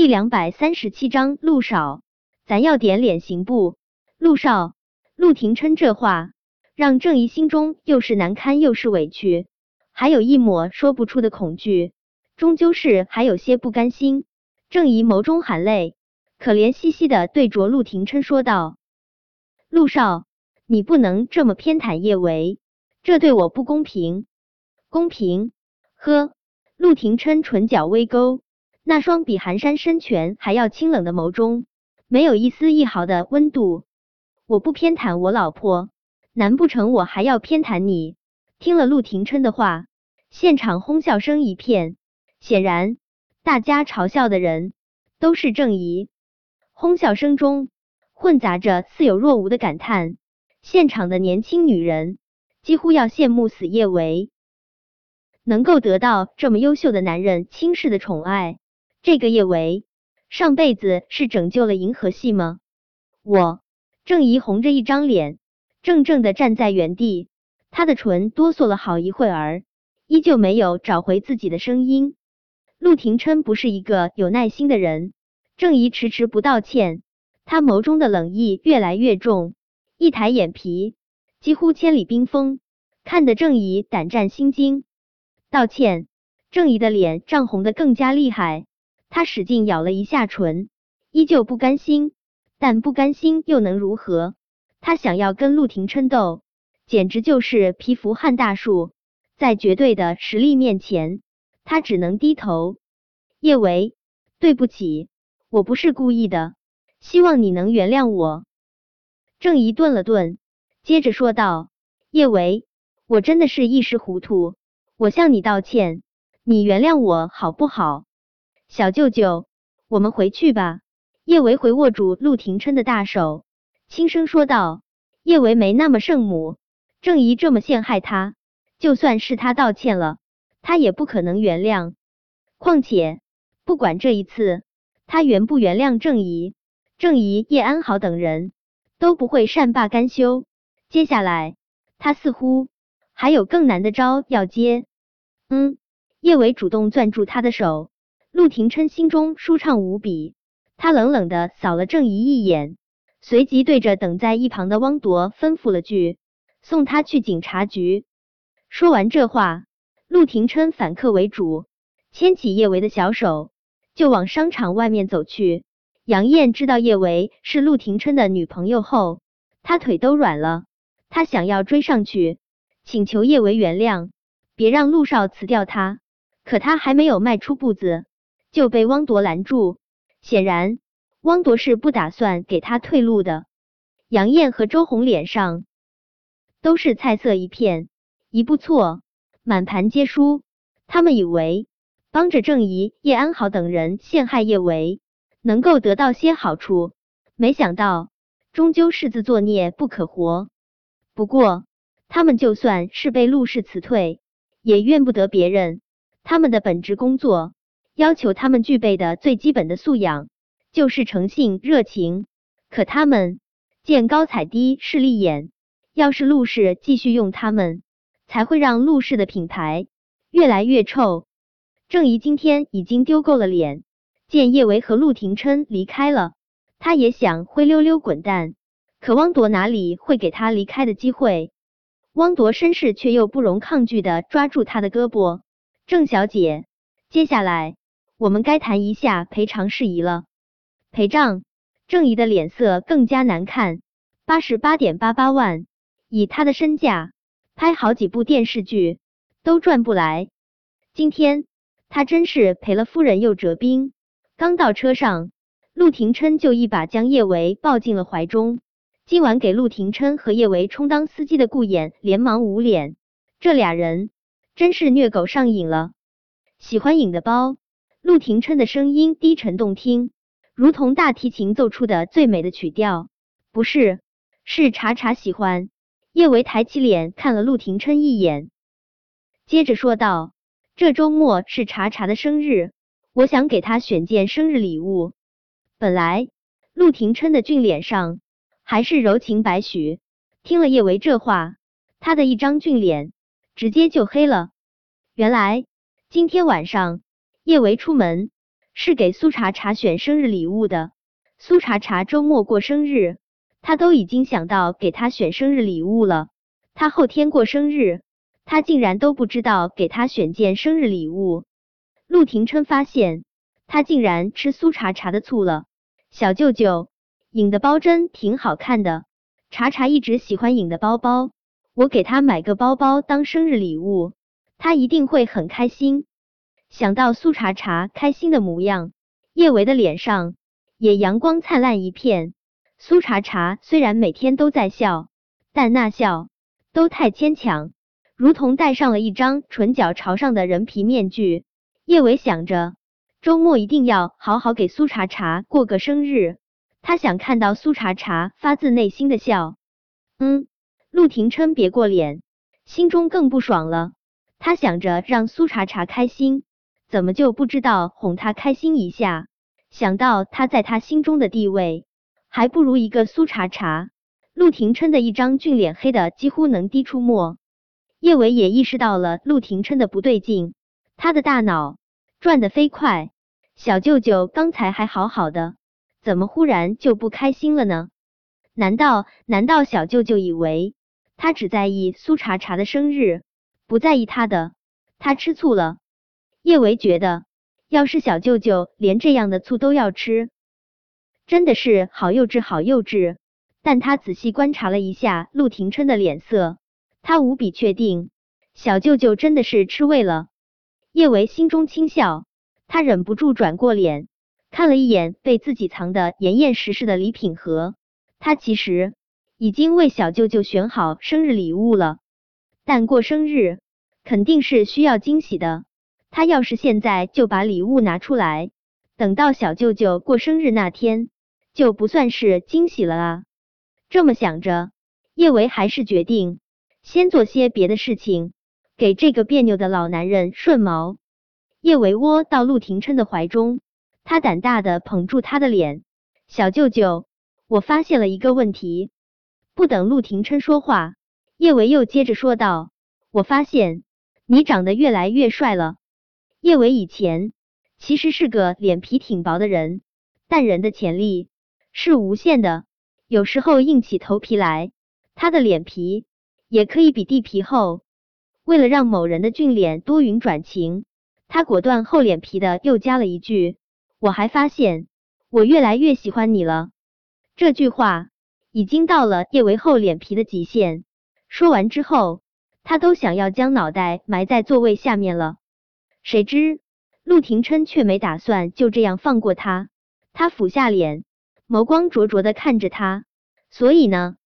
第两百三十七章，陆少，咱要点脸行不？陆少，陆廷琛这话让郑怡心中又是难堪又是委屈，还有一抹说不出的恐惧，终究是还有些不甘心。郑怡眸中含泪，可怜兮兮的对着陆廷琛说道：“陆少，你不能这么偏袒叶维，这对我不公平。公平？呵。”陆廷琛唇角微勾。那双比寒山深泉还要清冷的眸中，没有一丝一毫的温度。我不偏袒我老婆，难不成我还要偏袒你？听了陆廷琛的话，现场哄笑声一片。显然，大家嘲笑的人都是郑怡。哄笑声中混杂着似有若无的感叹。现场的年轻女人几乎要羡慕死叶维，能够得到这么优秀的男人轻视的宠爱。这个叶维上辈子是拯救了银河系吗？我郑怡红着一张脸，怔怔的站在原地，她的唇哆嗦了好一会儿，依旧没有找回自己的声音。陆廷琛不是一个有耐心的人，郑怡迟迟不道歉，他眸中的冷意越来越重，一抬眼皮，几乎千里冰封，看得郑怡胆战心惊。道歉，郑怡的脸涨红的更加厉害。他使劲咬了一下唇，依旧不甘心，但不甘心又能如何？他想要跟陆廷琛斗，简直就是蚍蜉撼大树，在绝对的实力面前，他只能低头。叶维，对不起，我不是故意的，希望你能原谅我。郑怡顿了顿，接着说道：“叶维，我真的是一时糊涂，我向你道歉，你原谅我好不好？”小舅舅，我们回去吧。叶维回握住陆廷琛的大手，轻声说道：“叶维没那么圣母，郑怡这么陷害他，就算是他道歉了，他也不可能原谅。况且，不管这一次他原不原谅郑怡，郑怡、叶安好等人都不会善罢甘休。接下来，他似乎还有更难的招要接。”嗯，叶维主动攥住他的手。陆廷琛心中舒畅无比，他冷冷的扫了郑怡一眼，随即对着等在一旁的汪铎吩咐了句：“送他去警察局。”说完这话，陆廷琛反客为主，牵起叶维的小手就往商场外面走去。杨艳知道叶维是陆廷琛的女朋友后，她腿都软了，她想要追上去请求叶维原谅，别让陆少辞掉他，可他还没有迈出步子。就被汪铎拦住，显然汪铎是不打算给他退路的。杨艳和周红脸上都是菜色一片，一步错，满盘皆输。他们以为帮着郑怡、叶安好等人陷害叶维，能够得到些好处，没想到终究是自作孽不可活。不过，他们就算是被陆氏辞退，也怨不得别人。他们的本职工作。要求他们具备的最基本的素养就是诚信、热情。可他们见高踩低，势利眼。要是陆氏继续用他们，才会让陆氏的品牌越来越臭。郑怡今天已经丢够了脸，见叶维和陆廷琛离开了，他也想灰溜溜滚蛋。可汪铎哪里会给他离开的机会？汪铎绅士却又不容抗拒的抓住他的胳膊：“郑小姐，接下来。”我们该谈一下赔偿事宜了。赔账，郑怡的脸色更加难看。八十八点八八万，以他的身价，拍好几部电视剧都赚不来。今天他真是赔了夫人又折兵。刚到车上，陆廷琛就一把将叶维抱进了怀中。今晚给陆廷琛和叶维充当司机的顾衍连忙捂脸，这俩人真是虐狗上瘾了，喜欢瘾的包。陆廷琛的声音低沉动听，如同大提琴奏出的最美的曲调。不是，是查查喜欢。叶维抬起脸看了陆廷琛一眼，接着说道：“这周末是查查的生日，我想给他选件生日礼物。”本来陆廷琛的俊脸上还是柔情百许，听了叶维这话，他的一张俊脸直接就黑了。原来今天晚上。叶维出门是给苏茶茶选生日礼物的。苏茶茶周末过生日，他都已经想到给他选生日礼物了。他后天过生日，他竟然都不知道给他选件生日礼物。陆廷琛发现他竟然吃苏茶茶的醋了。小舅舅，影的包真挺好看的，茶茶一直喜欢影的包包，我给他买个包包当生日礼物，他一定会很开心。想到苏茶茶开心的模样，叶维的脸上也阳光灿烂一片。苏茶茶虽然每天都在笑，但那笑都太牵强，如同戴上了一张唇角朝上的人皮面具。叶维想着，周末一定要好好给苏茶茶过个生日。他想看到苏茶茶发自内心的笑。嗯，陆廷琛别过脸，心中更不爽了。他想着让苏茶茶开心。怎么就不知道哄他开心一下？想到他在他心中的地位，还不如一个苏茶茶。陆廷琛的一张俊脸黑的几乎能滴出墨。叶伟也意识到了陆廷琛的不对劲，他的大脑转得飞快。小舅舅刚才还好好的，怎么忽然就不开心了呢？难道难道小舅舅以为他只在意苏茶茶的生日，不在意他的？他吃醋了。叶维觉得，要是小舅舅连这样的醋都要吃，真的是好幼稚，好幼稚。但他仔细观察了一下陆廷琛的脸色，他无比确定，小舅舅真的是吃味了。叶维心中轻笑，他忍不住转过脸，看了一眼被自己藏得严严实实的礼品盒。他其实已经为小舅舅选好生日礼物了，但过生日肯定是需要惊喜的。他要是现在就把礼物拿出来，等到小舅舅过生日那天，就不算是惊喜了啊！这么想着，叶维还是决定先做些别的事情，给这个别扭的老男人顺毛。叶维窝到陆廷琛的怀中，他胆大的捧住他的脸：“小舅舅，我发现了一个问题。”不等陆廷琛说话，叶维又接着说道：“我发现你长得越来越帅了。”叶伟以前其实是个脸皮挺薄的人，但人的潜力是无限的，有时候硬起头皮来，他的脸皮也可以比地皮厚。为了让某人的俊脸多云转晴，他果断厚脸皮的又加了一句：“我还发现我越来越喜欢你了。”这句话已经到了叶维厚脸皮的极限。说完之后，他都想要将脑袋埋在座位下面了。谁知陆廷琛却没打算就这样放过他，他俯下脸，眸光灼灼的看着他。所以呢，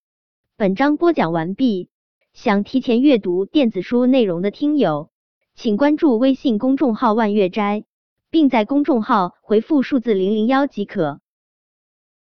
本章播讲完毕。想提前阅读电子书内容的听友，请关注微信公众号“万月斋”，并在公众号回复数字零零幺即可。